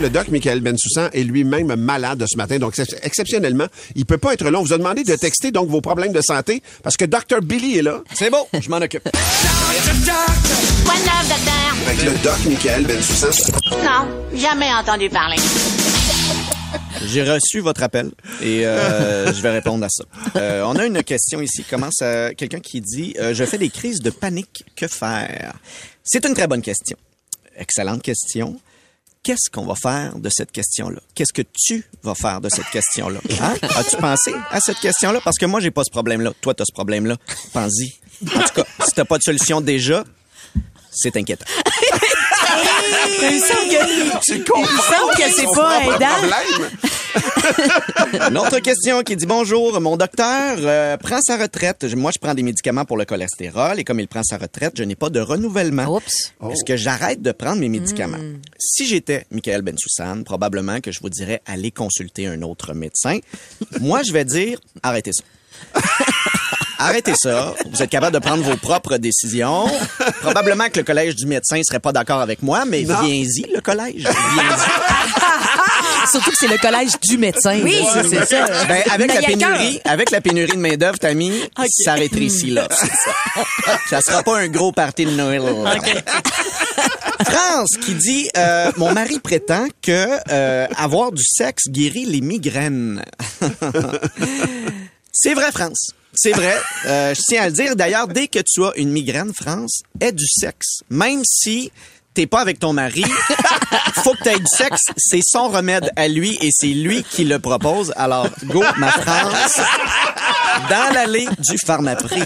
Le doc Michael Bensoussan est lui-même malade ce matin, donc ex- exceptionnellement, il peut pas être là. On vous a demandé de texter donc vos problèmes de santé parce que Dr Billy est là. C'est bon, je m'en occupe. Avec le doc Michael Bensoussan. Non, jamais entendu parler. J'ai reçu votre appel et euh, je vais répondre à ça. Euh, on a une question ici. Commence à quelqu'un qui dit euh, je fais des crises de panique. Que faire? C'est une très bonne question. Excellente question. Qu'est-ce qu'on va faire de cette question-là? Qu'est-ce que tu vas faire de cette question-là? Hein? As-tu pensé à cette question-là? Parce que moi j'ai pas ce problème-là. Toi tu as ce problème-là. Pense-y. En tout cas, si t'as pas de solution déjà, c'est inquiétant. Il semble que, il semble que c'est pas aidant. Une autre question qui dit bonjour, mon docteur euh, prend sa retraite. Moi, je prends des médicaments pour le cholestérol et comme il prend sa retraite, je n'ai pas de renouvellement. Oups. Est-ce que j'arrête de prendre mes médicaments? Si j'étais Michael Bensoussan, probablement que je vous dirais aller consulter un autre médecin. Moi, je vais dire arrêtez ça. Arrêtez ça. Vous êtes capable de prendre vos propres décisions. Probablement que le collège du médecin serait pas d'accord avec moi, mais viens-y, le collège. Viens-y. Surtout que c'est le collège du médecin. Oui, c'est ça. Ben, avec la pénurie, avec la pénurie de main d'œuvre, Tammy, ça rétrécit là. ça. ça sera pas un gros party de Noël. France qui dit euh, mon mari prétend que euh, avoir du sexe guérit les migraines. C'est vrai, France. C'est vrai. Euh, je tiens à le dire. D'ailleurs, dès que tu as une migraine, France, aie du sexe. Même si t'es pas avec ton mari, faut que tu aies du sexe. C'est son remède à lui et c'est lui qui le propose. Alors, go, ma France, dans l'allée du pharmaprix.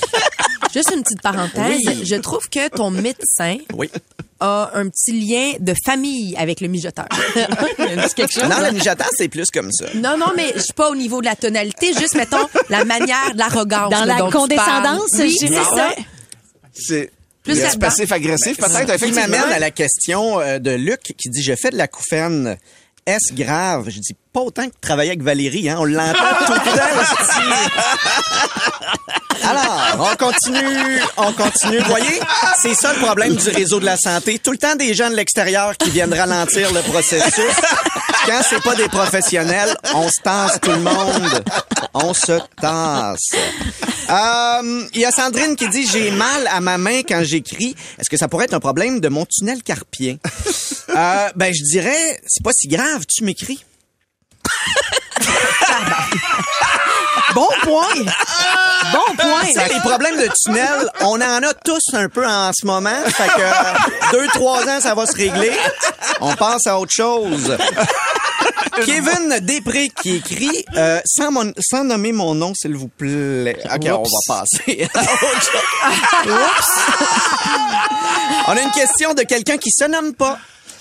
Juste une petite parenthèse. Oui. Je trouve que ton médecin Oui. a un petit lien de famille avec le mijoteur. Quelque chose. Non, là? le mijotant, c'est plus comme ça. Non, non, mais je suis pas au niveau de la tonalité, juste, mettons, la manière de l'arrogance. Dans là, la dont condescendance. Oui, je c'est ça. C'est Plus passif-agressif peut-être, Ce qui m'amène à la question euh, de Luc qui dit Je fais de la couffaine. Est-ce grave? Je dis pas autant que travailler avec Valérie, hein? On l'entend tout le temps. Alors, on continue, on continue. Vous voyez, c'est ça le problème du réseau de la santé. Tout le temps des gens de l'extérieur qui viennent ralentir le processus. Quand c'est pas des professionnels, on se tasse tout le monde. On se tasse. Euh, Il y a Sandrine qui dit j'ai mal à ma main quand j'écris. Est-ce que ça pourrait être un problème de mon tunnel carpien? Euh, Ben je dirais c'est pas si grave. Tu m'écris. Bon point. Bon point. Sais, les problèmes de tunnel, on en a tous un peu en ce moment. Fait que euh, deux, trois ans, ça va se régler. On passe à autre chose. Kevin Després qui écrit euh, sans, mon- sans nommer mon nom, s'il vous plaît. OK, on va passer à autre chose. On a une question de quelqu'un qui se nomme pas.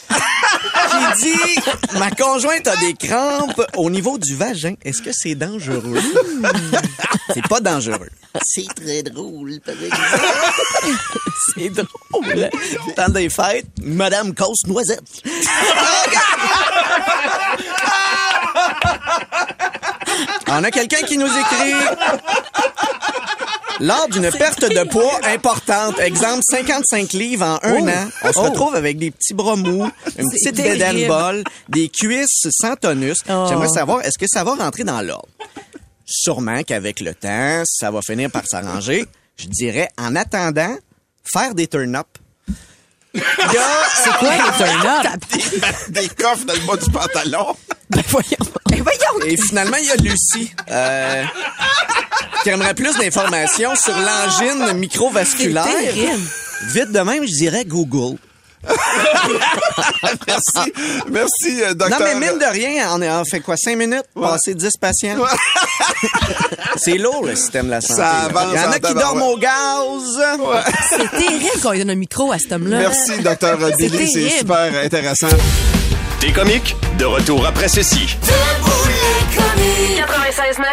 Qui dit Ma conjointe a des crampes au niveau du vagin. Est-ce que c'est dangereux? C'est pas dangereux. C'est très drôle, par exemple. C'est drôle. Temps des fêtes, Madame Cause Noisette. On a quelqu'un qui nous écrit. Lors d'une perte de poids importante, exemple 55 livres en un an, on se retrouve avec des petits bras mous, une petite bedaine bol, des cuisses sans tonus. J'aimerais savoir, est-ce que ça va rentrer dans l'ordre? Sûrement qu'avec le temps, ça va finir par s'arranger. Je dirais, en attendant, faire des turn-up. C'est quoi les turn-up? Des coffres dans le bas du pantalon. Ben voyons. Ben voyons. Et finalement, il y a Lucie, euh, qui aimerait plus d'informations sur l'angine microvasculaire. terrible. Vite de même, je dirais Google. Merci. Merci, euh, docteur. Non, mais mine de rien, on, est, on fait quoi? Cinq minutes? Passer 10 patients? c'est lourd, le système de la santé. Ça là. avance Il y en a qui dorment au gaz. C'est terrible qu'on lui donne un micro à cet homme-là. Merci, docteur Billy. C'est super intéressant. T'es comique? De retour après ceci. 96.9,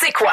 c'est quoi?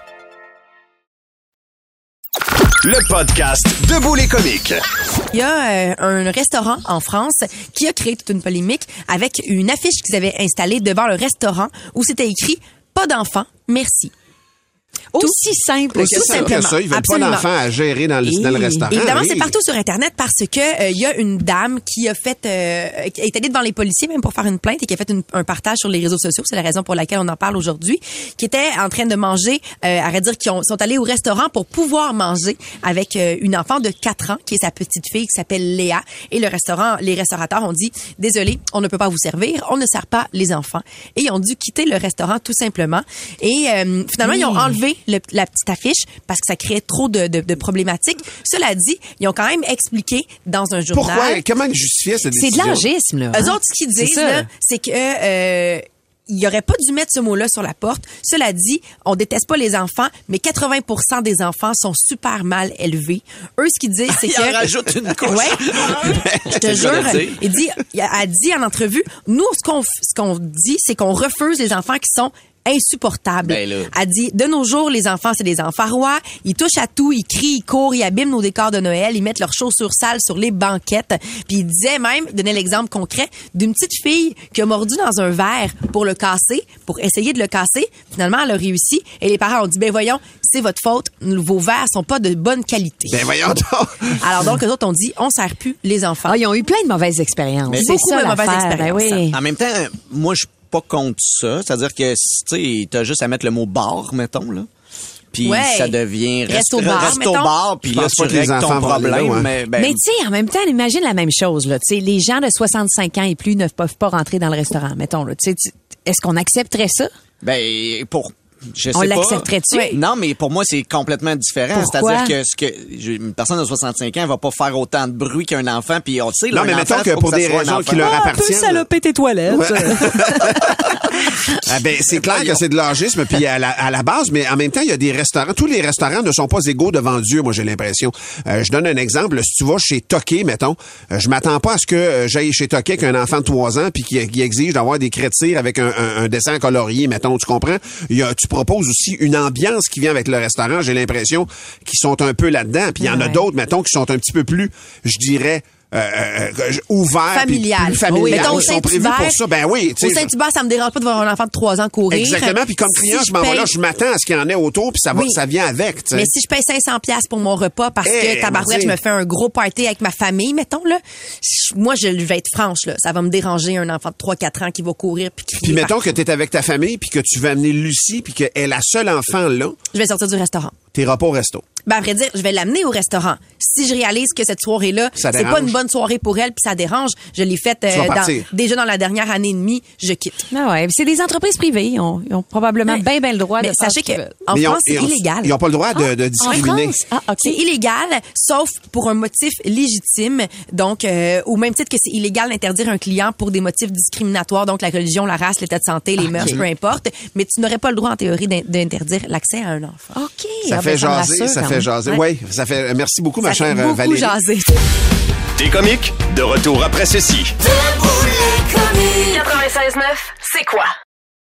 Le podcast Debout les comiques. Il y a euh, un restaurant en France qui a créé toute une polémique avec une affiche qu'ils avaient installée devant le restaurant où c'était écrit Pas d'enfants, merci. Aussi simple Aussi que ça. simplement. Que ça, ils veulent Absolument. pas d'enfants à gérer dans le, dans le Et- restaurant. Évidemment, c'est partout sur Internet parce que euh, il y a une dame qui a fait, euh, qui est allée devant les policiers même pour faire une plainte et qui a fait une- un partage sur les réseaux sociaux. C'est la raison pour laquelle on en parle aujourd'hui. Qui était en train de manger, euh, à vrai dire, qui ont- sont allés au restaurant pour pouvoir manger avec euh, une enfant de 4 ans qui est sa petite fille qui s'appelle Léa. Et le restaurant, les restaurateurs ont dit, désolé, on ne peut pas vous servir, on ne sert pas les enfants. Et ils ont dû quitter le restaurant tout simplement. Et euh, finalement, ils ont enlevé le- la petite affiche parce que ça créait trop de, de- de problématiques. Cela dit, ils ont quand même expliqué dans un journal. Pourquoi? Comment ils justifiaient cette C'est de l'âgisme, là. Eux hein? autres, ce qu'ils disent, c'est que euh, il aurait pas dû mettre ce mot-là sur la porte. Cela dit, on déteste pas les enfants, mais 80% des enfants sont super mal élevés. Eux, ce qu'ils disent, c'est que... en rajoutent une couche. Ouais. Je te jure. Il dit, il a a dit en entrevue, nous, ce qu'on, ce qu'on dit, c'est qu'on refuse les enfants qui sont insupportables. Ben là. A dit, de nos jours, les enfants, c'est des enfants rois. Ils touchent à tout, ils crient, ils courent, ils abîment nos décors de Noël, ils mettent leurs chaussures sales sur les banquettes. Puis il disait même, il donnait l'exemple concret d'une petite fille qui a mordu dans un verre pour le casser, pour essayer de le casser. Finalement, elle a réussi. Et les parents ont dit, ben voyons, c'est votre faute. Vos verres sont pas de bonne qualité. Ben voyons donc. Alors donc, eux autres ont dit, on sert plus les enfants. Ah, ils ont eu plein de mauvaises expériences. Mais c'est beaucoup ça de mauvaises. Ben expériences. oui. En même temps, moi, je pas contre ça. C'est-à-dire que, tu sais, t'as juste à mettre le mot bar, mettons, là. Puis Ouais. ça devient Resto rest- bar, resto mettons. bar, puis là, tu pas que les règles ton là, problème. ouais. Mais, ben, Mais tu sais, en même temps, imagine la même chose. Là. Tu sais, les gens de 65 ans et plus ne peuvent pas rentrer dans le restaurant, mettons. Là. Tu sais, tu- Est-ce qu'on accepterait ça? Ben, pour. Je sais On l'accepterait-tu? Oui. Non, mais pour moi, c'est complètement différent. Pourquoi? C'est-à-dire que, ce que une personne de 65 ans va pas faire autant de bruit qu'un enfant, puis on le sait, là, Non, un mais mettons enfant, que pour des un raisons qui leur Ah, appartiennent. saloper tes toilettes. Ah ben, c'est clair que c'est de l'âgisme, puis à la, à la base, mais en même temps, il y a des restaurants. Tous les restaurants ne sont pas égaux devant Dieu, moi, j'ai l'impression. Euh, je donne un exemple. Si tu vas chez Toqué, mettons, euh, je m'attends pas à ce que euh, j'aille chez Toqué avec un enfant de 3 ans, puis qui, qui exige d'avoir des crétires avec un, un- un dessin colorié, mettons, tu comprends? Il y a, tu proposes aussi une ambiance qui vient avec le restaurant, j'ai l'impression, qui sont un peu là-dedans. Puis il y en a d'autres, mettons, qui sont un petit peu plus, je dirais... Euh, euh, ouverts, puis familial. plus familial. Mettons, au Ils sont prévus pour ça. Ben oui, Au Saint-Hubert, ça me dérange pas de voir un enfant de 3 ans courir. Exactement. Puis comme Si client, je m'en vais paye- là, je m'attends à ce qu'il y en ait autour, puis ça va, Oui. ça vient avec. tu sais. Mais si je paye 500 pièces pour mon repas parce Eh, que tabarouette, je me fais un gros party avec ma famille, mettons là, moi je vais être franche là, ça va me déranger un enfant de 3 4 ans qui va courir puis mettons partout. que tu es avec ta famille, puis que tu vas amener Lucie, puis qu'elle est la seule enfant là, je vais sortir du restaurant. T'iras pas au resto. Ben, à vrai dire, je vais l'amener au restaurant. Si je réalise que cette soirée-là, c'est pas une bonne soirée pour elle, puis ça dérange, je l'ai faite euh, dans- déjà dans la dernière année et demie, je quitte. Ah ouais, c'est des entreprises privées. Ils ont, ils ont probablement Ouais. bien, bien le droit Mais de faire sachez que en Mais France, c'est illégal. Ils n'ont pas le droit de, de En discriminer. France? Ah, OK. C'est illégal, sauf pour un motif légitime. Donc, euh, au même titre que c'est illégal d'interdire un client pour des motifs discriminatoires, donc la religion, la race, l'état de santé, les mœurs, peu importe. Mais tu n'aurais pas le droit, en théorie, d'in- d'interdire l'accès à un enfant. OK. Ça Ah, fait ben, jaser, rassure ça fait jaser. Ouais. Oui, ça fait. Merci beaucoup, ma Ça chère euh, beaucoup Valérie. jaser. T'es comique? De retour après ceci. 96.9, c'est quoi?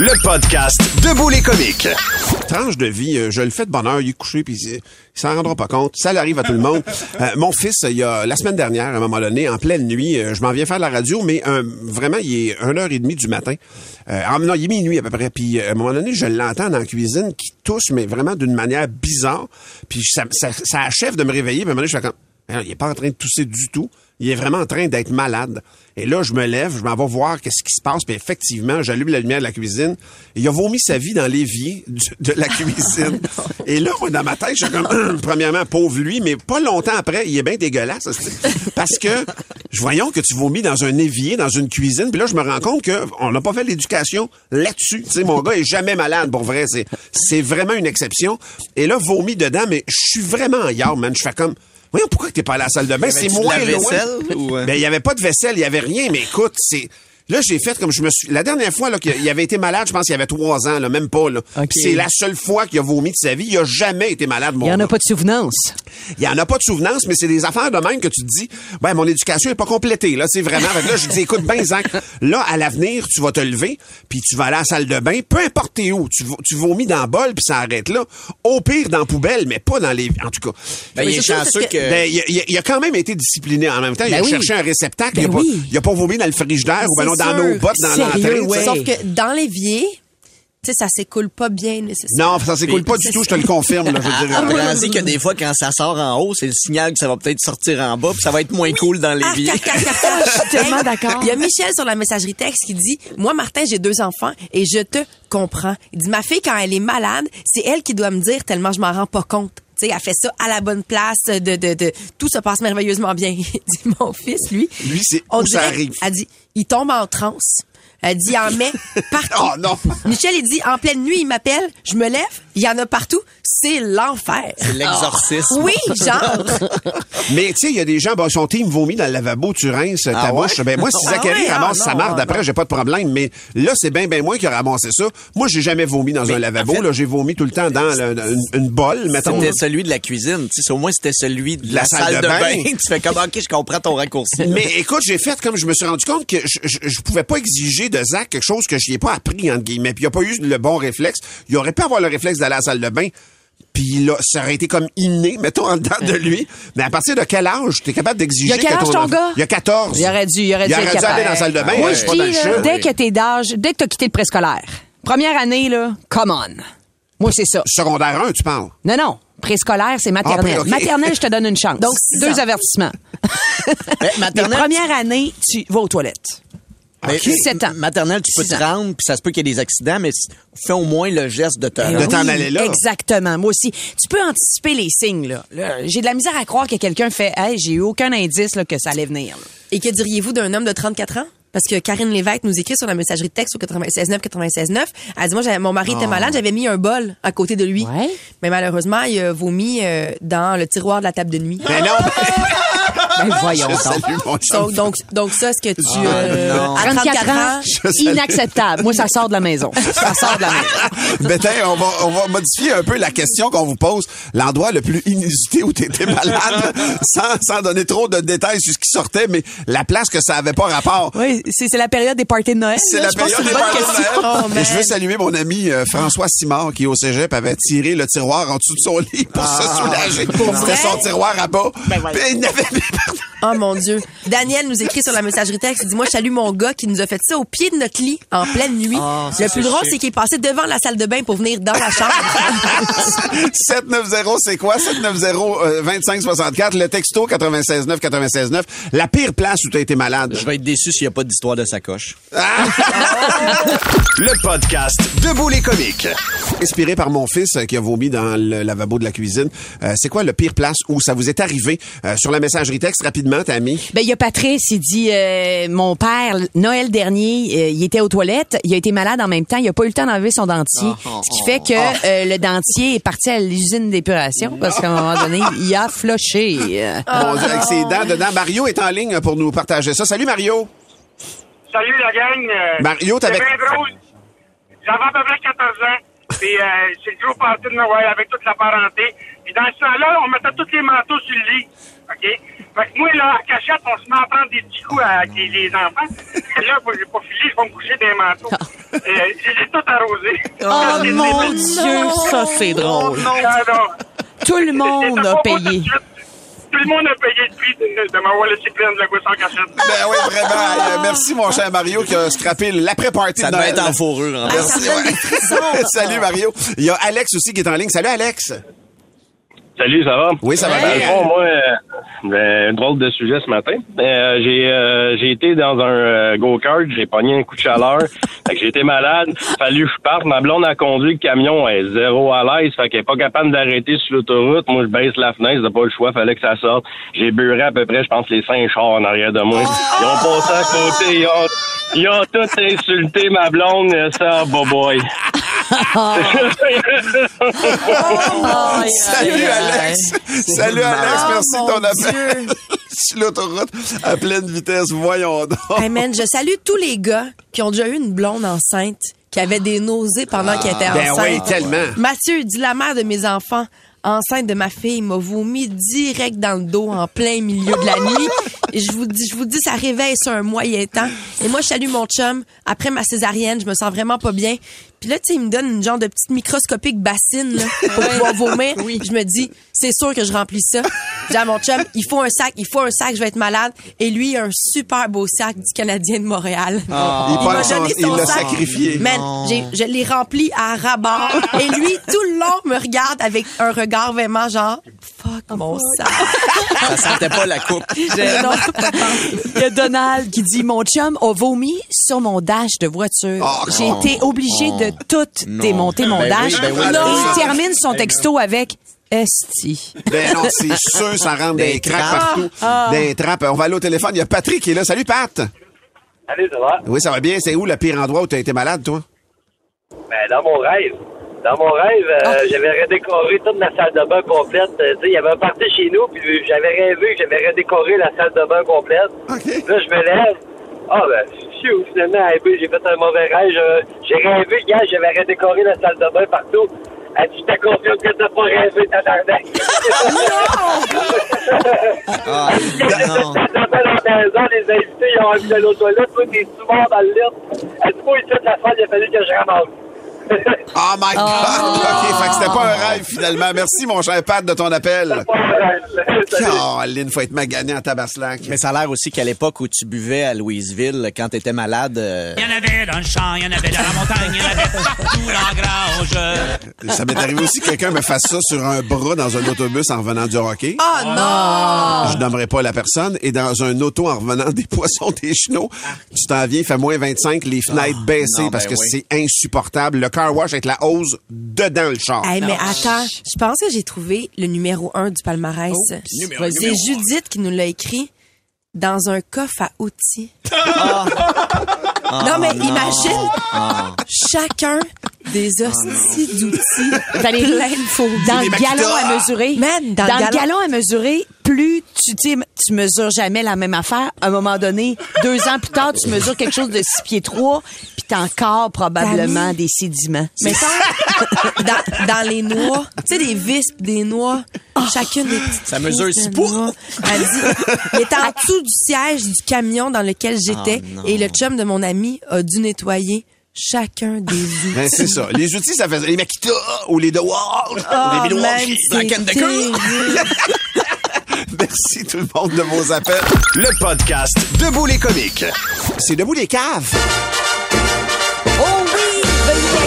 Le podcast Debout les comiques. Tranche de vie, euh, je le fais de bonheur, il est couché, puis il, s'en rendra pas compte. Ça arrive à tout le monde. Euh, mon fils, il y a la semaine dernière, à un moment donné, en pleine nuit, euh, je m'en viens faire la radio, mais vraiment, il est 1h30 du matin. Ah, non, il est minuit à peu près. Puis à un moment donné, je l'entends dans la cuisine qui tousse, mais vraiment d'une manière bizarre. Puis ça, ça, ça achève de me réveiller. Puis à un moment donné, je fais comme... Alors, il est pas en train de tousser du tout. Il est vraiment en train d'être malade. Et là, je me lève, je m'en vais voir qu'est-ce qui se passe. Puis effectivement, j'allume la lumière de la cuisine. Et il a vomi sa vie dans l'évier de la cuisine. et là, moi, dans ma tête, je suis comme, premièrement, pauvre lui, mais pas longtemps après, il est bien dégueulasse. Parce que, je voyons que tu vomis dans un évier, dans une cuisine. Puis là, je me rends compte que on n'a pas fait l'éducation là-dessus. Tu sais, mon gars est jamais malade, pour vrai. C'est, c'est vraiment une exception. Et là, vomi dedans, mais je suis vraiment en yard, man. Je fais comme, Voyons, pourquoi que t'es pas à la salle de bain? C'est moins loin. vaisselle ou, euh? Ben, il y avait pas de vaisselle, il y avait rien, mais écoute, c'est... Là, j'ai fait comme je me suis... La dernière fois là, qu'il avait été malade, je pense qu'il y avait trois ans, là, même pas. Là. C'est la seule fois qu'il a vomi de sa vie. Il a jamais été malade, mon Il n'y en a pas de souvenance. Il y en a pas de souvenance, mais c'est des affaires de même que tu te dis, ben, mon éducation est pas complétée, là, c'est vraiment. Là, je dis, écoute, ben, Zach, là, à l'avenir, tu vas te lever, puis tu vas aller à la salle de bain, peu importe t'es où, tu, vo- tu vomis dans le bol, puis ça arrête là. Au pire, dans la poubelle, mais pas dans les, en tout cas. Ben, il est chanceux que- que... Ben, il, a- il a- il a quand même été discipliné en même temps. il Ben a oui. cherché un réceptacle. Ben il, a pas, oui. il a pas vomi dans le frigidaire ou ben non, dans nos bottes, dans l'entrée. ouais. Sauf que dans l'évier, tu sais, ça s'écoule pas bien nécessairement. Non, ça s'écoule pas du tout, je te le confirme. Là, je veux dire. Apprends-y que des fois, quand ça sort en haut, c'est le signal que ça va peut-être sortir en bas, puis ça va être moins cool dans Ah, l'évier. Je suis tellement d'accord. Il y a Michel sur la messagerie texte qui dit Moi, Martin, j'ai deux enfants et je te comprends. Il dit Ma fille, quand elle est malade, c'est elle qui doit me dire tellement je m'en rends pas compte. Sais, elle fait ça à la bonne place, de, de, de, tout se passe merveilleusement bien. Dit Mon fils, lui, Lui, c'est on où ça arrive? Elle dit Il tombe en transe. Elle dit, il en met partout. Oh non! Michel, il dit, en pleine nuit, il m'appelle, je me lève, il y en a partout. C'est l'enfer. C'est l'exorcisme. Oui, genre. Mais tu sais, il y a des gens, bon, son team vomit dans le lavabo, tu rinces ta Ah ouais? bouche. Ben moi, si Ah Zachary ouais, ramasse ah sa marde ah après, j'ai pas de problème. Mais là, c'est bien, bien moi qui a ramassé ça. Moi, j'ai jamais vomi dans un lavabo. en fait- là, j'ai vomi tout le temps dans le- une, une bolle, mettons. C'était celui de la cuisine. Tu sais, au moins, c'était celui de la, salle, de bain. tu fais comme, OK, je comprends ton raccourci. Mais écoute, j'ai fait comme je me suis rendu compte que je, je, je pouvais pas exiger de Zach quelque chose que je n'y ai pas appris, entre guillemets. Puis il a pas eu le bon réflexe. Il aurait pu avoir le réflexe à la salle de bain. Puis là, ça aurait été comme inné, mettons, en dedans de lui. Mais à partir de quel âge t'es capable d'exiger Il y a quel que âge ton gars? Il y a 14. Il aurait dû, il aurait dû Il être aurait dû aller dans la salle de bain. Moi, je dis, dès que t'es d'âge, dès que t'as quitté le préscolaire, première année, là, come on. Moi, c'est ça. Secondaire 1, tu parles? Non, non. Préscolaire, c'est maternelle. Ah. Maternelle, je te donne une chance. Donc, deux ans. avertissements. Mais maternelle, première année, tu vas aux toilettes. Mais, Ok. Sept ans. maternelle, tu peux te rendre, puis ça se peut qu'il y ait des accidents, mais fais au moins le geste de te De rendre. t'en aller là. Exactement. Moi aussi. Tu peux anticiper les signes, là. Là, j'ai de la misère à croire que quelqu'un fait, hey, j'ai eu aucun indice, là, que ça allait venir, là. Et que diriez-vous d'un homme de 34 ans? Parce que Karine Lévesque nous écrit sur la messagerie de texte au 96.9, 96.9. Elle dit, moi, mon mari était malade, j'avais mis un bol à côté de lui. Ouais. Mais malheureusement, il a vomi euh, dans le tiroir de la table de nuit. Mais non, Ben, voyons je donc. salue mon chum. Donc, donc, donc ça, est-ce que tu... euh, non. à 34 ans... inacceptable. Moi, ça sort de la maison. Ça sort de la maison. Ben, tiens, on va, on va modifier un peu la question qu'on vous pose. L'endroit le plus inusité où tu étais malade, sans, sans donner trop de détails sur ce qui sortait, mais la place que ça avait pas rapport. Oui, c'est c'est la période des parties de Noël. C'est la période des parties de. Noël. Oh, je veux saluer mon ami euh, François Simard qui au cégep avait tiré le tiroir en dessous de son lit pour se soulager. C'était vrai? son tiroir à bas. Puis il n'avait Oh mon Dieu. Daniel nous écrit sur la messagerie texte. Il dit, moi, je salue mon gars qui nous a fait ça au pied de notre lit en pleine nuit. Ah, le plus drôle, c'est qu'il est passé devant la salle de bain pour venir dans la chambre. 790, c'est quoi? 790-2564, le texto 969 969 La pire place où tu as été malade. Je vais être déçu s'il n'y a pas d'histoire de sacoche. Le podcast Debout les comiques. Inspiré par mon fils euh, qui a vomi dans le lavabo de la cuisine. Euh, c'est quoi le pire place où ça vous est arrivé? Euh, sur la messagerie texte, rapidement, rapidement, Tammy. Ben, il y a Patrice, il dit, euh, mon père, Noël dernier, euh, il était aux toilettes, il a été malade en même temps, il a pas eu le temps d'enlever son dentier. ce qui fait que euh, le dentier est parti à l'usine d'épuration parce qu'à un moment donné, il a floché. Dieu, avec ses dents dedans. Mario est en ligne pour nous partager ça. Salut, Mario. Salut la gang. Mario, c'est t'avais- bien drôle. J'avais à peu près 14 ans. Puis euh, c'est le gros party de Noël avec toute la parenté. Puis dans ce temps-là, on mettait tous les manteaux sur le lit. OK? Fait que moi, là, à cachette, on se met à prendre des petits coups avec les, les enfants. Et là, j'ai pas filé, je vais me coucher les manteaux. Euh, je les ai tous arrosés. Oh mon Dieu, ça c'est drôle. Ah, non. Tout le monde a payé. Tout le monde a payé le prix de, de m'avoir laissé pleine de la gousse en cachette. Ben oui, vraiment. Euh, merci, mon cher Mario, qui a scrappé l'après-party Ça de devait Noël. être en fourrure. en. Merci. ouais. Salut, Mario. Il y a Alex aussi qui est en ligne. Salut, Alex. Salut, ça va? Oui, ça va Dans le bien. fond, moi, euh, ben, drôle de sujet ce matin. Euh, j'ai euh, j'ai été dans un euh, go-kart, j'ai pogné un coup de chaleur, fait que j'ai été malade, fallu que je parte. Ma blonde a conduit le camion, elle est zéro à l'aise, fait qu'elle est pas capable d'arrêter sur l'autoroute. Moi, je baisse la fenêtre, j'ai pas le choix, fallait que ça sorte. J'ai beurré à peu près, je pense, les cinq chars en arrière de moi. Ils ont passé à côté, ils ont, ils ont tous insulté ma blonde, ça, boy. Salut, Alex. Salut, Alex. Oh, Merci de ton appel. Sur l'autoroute, à pleine vitesse. Voyons donc. Hey man, je salue tous les gars qui ont déjà eu une blonde enceinte, qui avait des nausées pendant qu'elle était Ben enceinte. oui, tellement. Mathieu, dit la mère de mes enfants, enceinte de ma fille, m'a vomi direct dans le dos en plein milieu de la nuit. Et je vous dis, je vous dis, ça réveille sur un moyen temps. Et moi, je salue mon chum. Après ma césarienne, je me sens vraiment pas bien. Puis là, tu sais, il me donne une genre de petite microscopique bassine là, pour pouvoir vomir. Puis je me dis, c'est sûr que je remplis ça. Je dis à mon chum, il faut un sac, il faut un sac, je vais être malade. Et lui, il a un super beau sac du Canadien de Montréal. Ah. Il m'a pense son- donné il son l'a sac. sacrifié. Man, j'ai- je l'ai rempli à rabat. Et lui, tout le long, me regarde avec un regard vraiment genre, fuck mon sac. Ça sentait pas la coupe. Non. Il y a Donald qui dit Mon chum a vomi sur mon dash de voiture. Oh, J'ai été obligé de tout Non. démonter mon Ben dash. oui, ben oui, Et ben oui. il termine son texto avec Esti. Ben non, c'est sûr, ça rentre des, Des cracks trappes. partout. Ah. Des trappes. On va aller au téléphone. Il y a Patrick qui est là. Salut, Pat. Salut, ça va? Oui, ça va bien. C'est où le pire endroit où tu as été malade, toi? Ben, dans mon rêve. Dans mon rêve, euh, j'avais redécoré toute la salle de bain complète. Euh, il y avait un party chez nous, puis j'avais rêvé que j'avais redécoré la salle de bain complète. Là, je me lève. Ah, ben, finalement, ben, j'ai fait un mauvais rêve. J'ai rêvé, hier, j'avais redécoré la salle de bain partout. Elle dit, je te confirme que t'as pas rêvé, tabarnak. Ah, non. J'appelle à la maison, les invités, ils ont envie d'aller aux toilettes. Toi, t'es souvent dans le lit. Elle dit, moi, ici, de la salle, il a fallu que je ramasse. Oh my God! OK, fait que c'était pas un rêve, finalement. Merci, mon cher Pat, de ton appel. Caroline, faut être magané en tabaslac. Mais ça a l'air aussi qu'à l'époque où tu buvais à Louisville, quand t'étais malade, euh, Il y en avait dans le champ, il y en avait dans la montagne, il y en avait partout dans la grange. Ça m'est arrivé aussi que quelqu'un me fasse ça sur un bras dans un autobus en revenant du hockey. Oh non! Je nommerai pas la personne. Et dans un auto en revenant des poissons des chenaux, tu t'en viens, il fait moins 25, les fenêtres baissées non, parce ben que oui. c'est insupportable. Le car wash avec la hose dedans le char. Hey, mais attends, je pense que j'ai trouvé le numéro un du palmarès. numéro- C'est numéro Judith qui nous l'a écrit dans un coffre à outils. Ah, non, mais non. imagine Ah. chacun des hosties d'outils. Valérie, dans le galon à mesurer, Man, dans, dans, le le galon. à mesurer, plus tu tu sais, tu mesures jamais la même affaire. À un moment donné, deux ans plus tard, tu mesures quelque chose de six pieds trois, puis t'as encore probablement des sédiments. Mettons, dans, dans les noix, tu sais, des vis des noix, chacune des petites Ça mesure crises six de pouces. noix. Elle dit, il était en dessous du siège du camion dans lequel j'étais Oh, non. et le chum de mon ami a dû nettoyer chacun des outils. Ben, c'est ça. Les outils, ça fait les Makita ou les DeWalt, Oh, les Milwaukee, Black and. Merci tout le monde de vos appels. Le podcast Debout les comiques. C'est debout les caves.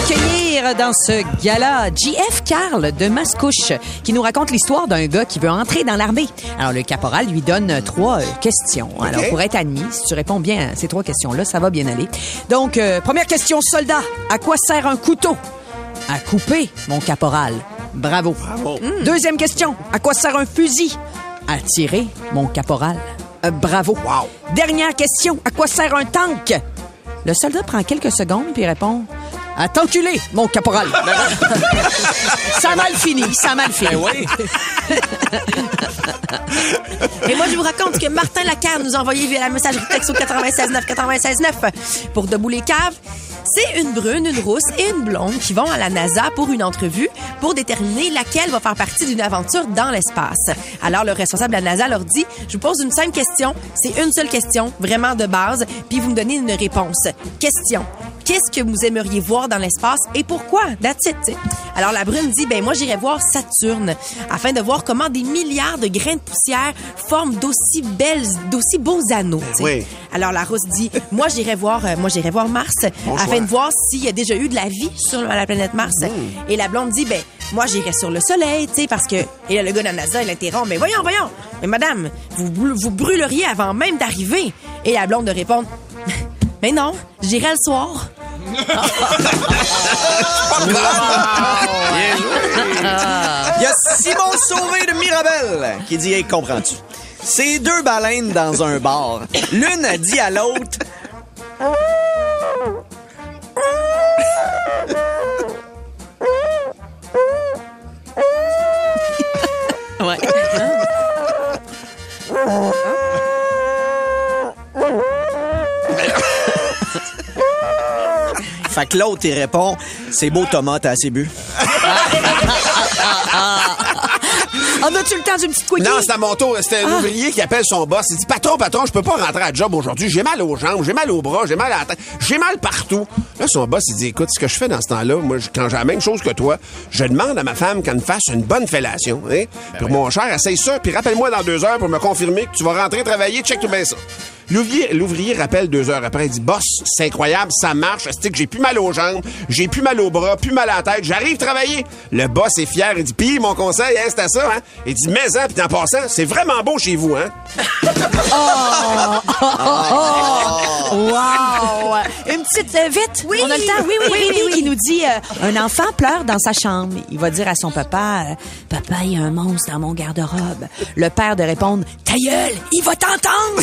Accueillir dans ce gala JF Carl de Mascouche qui nous raconte l'histoire d'un gars qui veut entrer dans l'armée. Alors, le caporal lui donne trois euh, questions. Alors, pour être admis, si tu réponds bien à ces trois questions-là, ça va bien aller. Donc, euh, première question, soldat. À quoi sert un couteau? À couper, mon caporal. Bravo. Deuxième question. À quoi sert un fusil? À tirer, mon caporal. Euh, bravo. Dernière question. À quoi sert un tank? Le soldat prend quelques secondes puis répond À t'enculer, mon caporal. ça a mal fini. Ça a mal fini. Ben oui. Et moi, je vous raconte que Martin Lacarne nous a envoyé via la messagerie texto 969 969 pour Debout les caves. C'est une brune, une rousse et une blonde qui vont à la NASA pour une entrevue pour déterminer laquelle va faire partie d'une aventure dans l'espace. Alors, le responsable de la NASA leur dit, je vous pose une simple question. C'est une seule question, vraiment de base, puis vous me donnez une réponse. Question. Qu'est-ce que vous aimeriez voir dans l'espace et pourquoi? That's it. t'sais. Alors la brune dit, ben moi j'irai voir Saturne afin de voir comment des milliards de grains de poussière forment d'aussi belles, d'aussi beaux anneaux. oui. Alors la rousse dit, moi j'irai voir, euh, moi j'irai voir Mars Bon afin choix. de voir s'il y a déjà eu de la vie sur la planète Mars. Et la blonde dit, ben moi j'irai sur le Soleil, tu sais, parce que et là, le gars de la NASA il interrompt, mais voyons, voyons, mais madame, vous brûleriez avant même d'arriver. Et la blonde de répondre, mais non, j'irai le soir. Il y a Simon Sauvé de Mirabel qui dit Hey, comprends-tu? C'est deux baleines dans un bar. L'une a dit à l'autre Fait que l'autre, il répond C'est beau, Thomas, t'as assez bu. En as-tu le temps d'une petite quickie? Non, c'est à mon tour. C'était un Ah. ouvrier qui appelle son boss. Il dit Patron, patron, je peux pas rentrer à la job aujourd'hui. J'ai mal aux jambes, j'ai mal aux bras, j'ai mal à la tête, j'ai mal partout. Là, son boss, il dit Écoute, ce que je fais dans ce temps-là, moi, quand j'ai la même chose que toi, je demande à ma femme qu'elle me fasse une bonne fellation. Hein? puis mon cher, essaye ça, puis rappelle-moi dans deux heures pour me confirmer que tu vas rentrer travailler. Check tout bien ça. L'ouvrier, l'ouvrier rappelle deux heures après. Il dit Boss, c'est incroyable, ça marche. C'est que j'ai plus mal aux jambes, j'ai plus mal aux bras, plus mal à la tête. J'arrive travailler. Le boss est fier. Il dit Puis, mon conseil, hein, c'est à ça, hein? Il dit Mais, hein, puis en passant, c'est vraiment beau chez vous, hein? Oh! Wow! Une petite euh, vite. Oui. On a le temps. Oui, oui, Oui, oui, oui, oui. qui nous dit euh, un enfant pleure dans sa chambre. Il va dire à son papa euh, Papa, il y a un monstre dans mon garde-robe. Le père de répondre Ta gueule, il va t'entendre!